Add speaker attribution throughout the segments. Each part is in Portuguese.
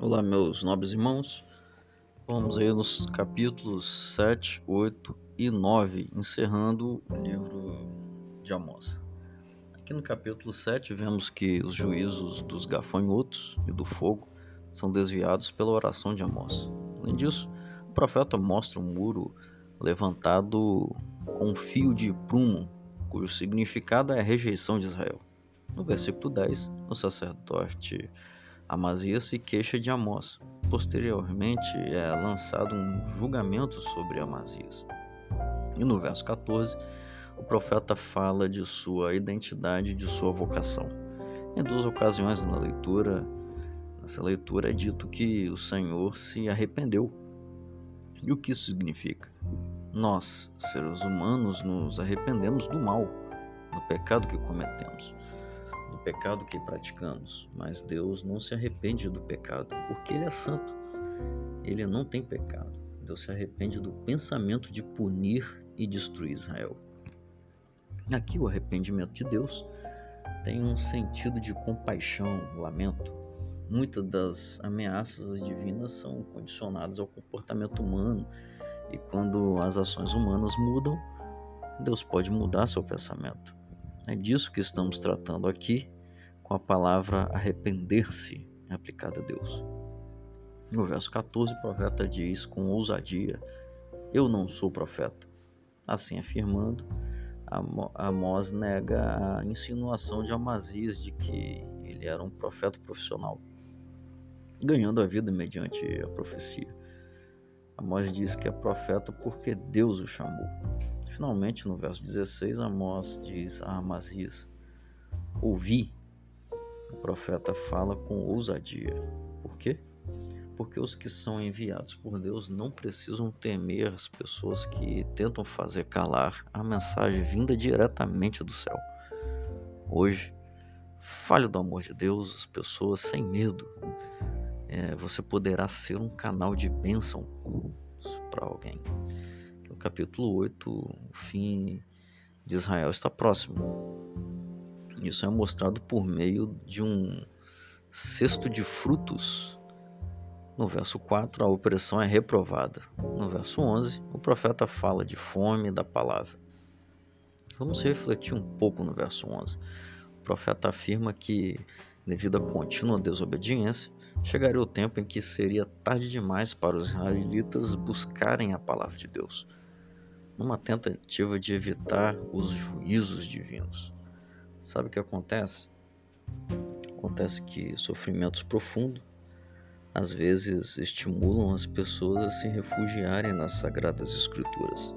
Speaker 1: Olá, meus nobres irmãos. Vamos aí nos capítulos 7, 8 e 9, encerrando o livro de Amós. Aqui no capítulo 7, vemos que os juízos dos gafanhotos e do fogo são desviados pela oração de Amós. Além disso, o profeta mostra um muro levantado com um fio de prumo, cujo significado é a rejeição de Israel. No versículo 10, o sacerdote Amazias se queixa de Amós. Posteriormente é lançado um julgamento sobre Amazias. E no verso 14, o profeta fala de sua identidade de sua vocação. Em duas ocasiões na leitura, nessa leitura é dito que o Senhor se arrependeu. E o que isso significa? Nós, seres humanos, nos arrependemos do mal, do pecado que cometemos do pecado que praticamos, mas Deus não se arrepende do pecado, porque Ele é santo. Ele não tem pecado. Deus se arrepende do pensamento de punir e destruir Israel. Aqui, o arrependimento de Deus tem um sentido de compaixão, lamento. Muitas das ameaças divinas são condicionadas ao comportamento humano, e quando as ações humanas mudam, Deus pode mudar seu pensamento. É disso que estamos tratando aqui com a palavra arrepender-se aplicada a Deus. No verso 14, o profeta diz com ousadia: Eu não sou profeta. Assim afirmando, Amós nega a insinuação de Amazias de que ele era um profeta profissional, ganhando a vida mediante a profecia. Amós diz que é profeta porque Deus o chamou. Finalmente, no verso 16, Amós diz a Amazias: Ouvi. O profeta fala com ousadia. Por quê? Porque os que são enviados por Deus não precisam temer as pessoas que tentam fazer calar a mensagem vinda diretamente do céu. Hoje, fale do amor de Deus às pessoas sem medo. É, você poderá ser um canal de bênção para alguém capítulo 8, o fim de Israel está próximo. Isso é mostrado por meio de um cesto de frutos. No verso 4, a opressão é reprovada. No verso 11, o profeta fala de fome da palavra. Vamos refletir um pouco no verso 11. O profeta afirma que, devido à contínua desobediência, chegaria o tempo em que seria tarde demais para os israelitas buscarem a palavra de Deus numa tentativa de evitar os juízos divinos. Sabe o que acontece? Acontece que sofrimentos profundos às vezes estimulam as pessoas a se refugiarem nas sagradas escrituras.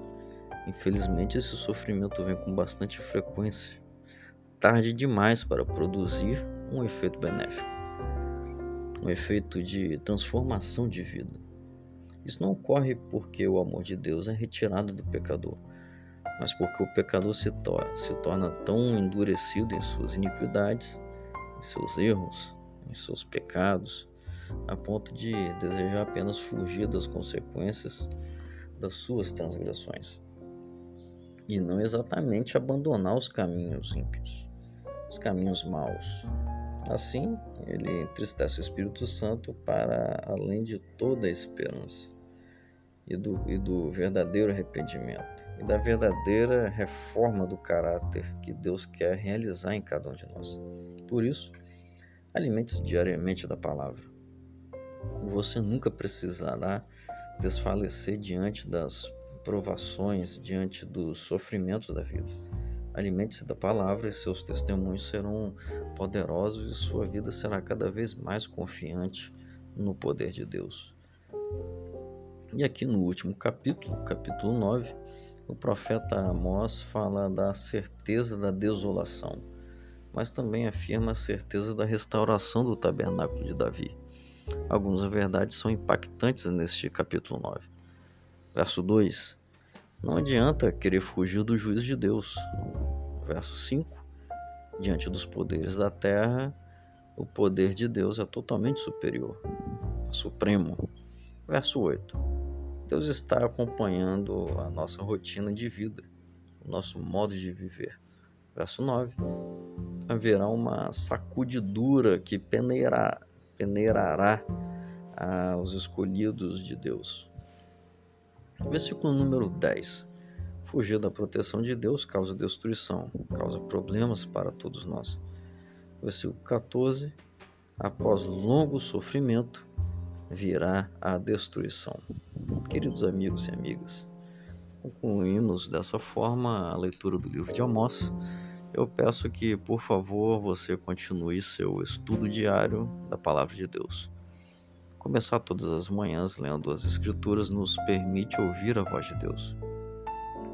Speaker 1: Infelizmente, esse sofrimento vem com bastante frequência, tarde demais para produzir um efeito benéfico, um efeito de transformação de vida. Isso não ocorre porque o amor de Deus é retirado do pecador, mas porque o pecador se, torna, se torna tão endurecido em suas iniquidades, em seus erros, em seus pecados, a ponto de desejar apenas fugir das consequências das suas transgressões e não exatamente abandonar os caminhos ímpios, os caminhos maus. Assim, ele entristece o Espírito Santo para além de toda a esperança e do, e do verdadeiro arrependimento e da verdadeira reforma do caráter que Deus quer realizar em cada um de nós. Por isso, alimente-se diariamente da palavra. Você nunca precisará desfalecer diante das provações, diante dos sofrimentos da vida. Alimente-se da palavra e seus testemunhos serão poderosos e sua vida será cada vez mais confiante no poder de Deus. E aqui no último capítulo, capítulo 9, o profeta Amós fala da certeza da desolação, mas também afirma a certeza da restauração do tabernáculo de Davi. Algumas verdades são impactantes neste capítulo 9. Verso 2: Não adianta querer fugir do juízo de Deus. Verso 5: Diante dos poderes da terra, o poder de Deus é totalmente superior, supremo. Verso 8: Deus está acompanhando a nossa rotina de vida, o nosso modo de viver. Verso 9: Haverá uma sacudidura que peneirá, peneirará aos escolhidos de Deus. Versículo número 10. Fugir da proteção de Deus causa destruição, causa problemas para todos nós. Versículo 14. Após longo sofrimento, virá a destruição. Queridos amigos e amigas, concluímos dessa forma a leitura do livro de Amós. Eu peço que, por favor, você continue seu estudo diário da Palavra de Deus. Começar todas as manhãs lendo as Escrituras nos permite ouvir a voz de Deus.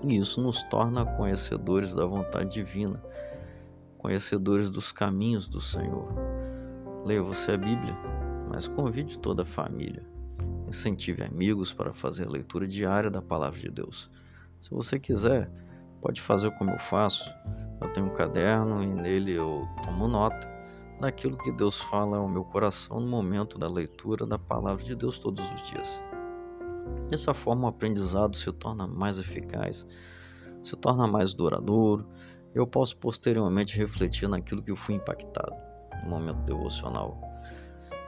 Speaker 1: E isso nos torna conhecedores da vontade divina, conhecedores dos caminhos do Senhor. Leia você a Bíblia, mas convide toda a família. Incentive amigos para fazer a leitura diária da Palavra de Deus. Se você quiser, pode fazer como eu faço. Eu tenho um caderno e nele eu tomo nota daquilo que Deus fala ao meu coração no momento da leitura da palavra de Deus todos os dias. Dessa forma, o aprendizado se torna mais eficaz, se torna mais duradouro. Eu posso posteriormente refletir naquilo que eu fui impactado no momento devocional.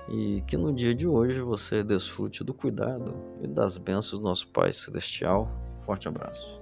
Speaker 1: E que no dia de hoje você desfrute do cuidado e das bênçãos do nosso Pai Celestial. Forte abraço.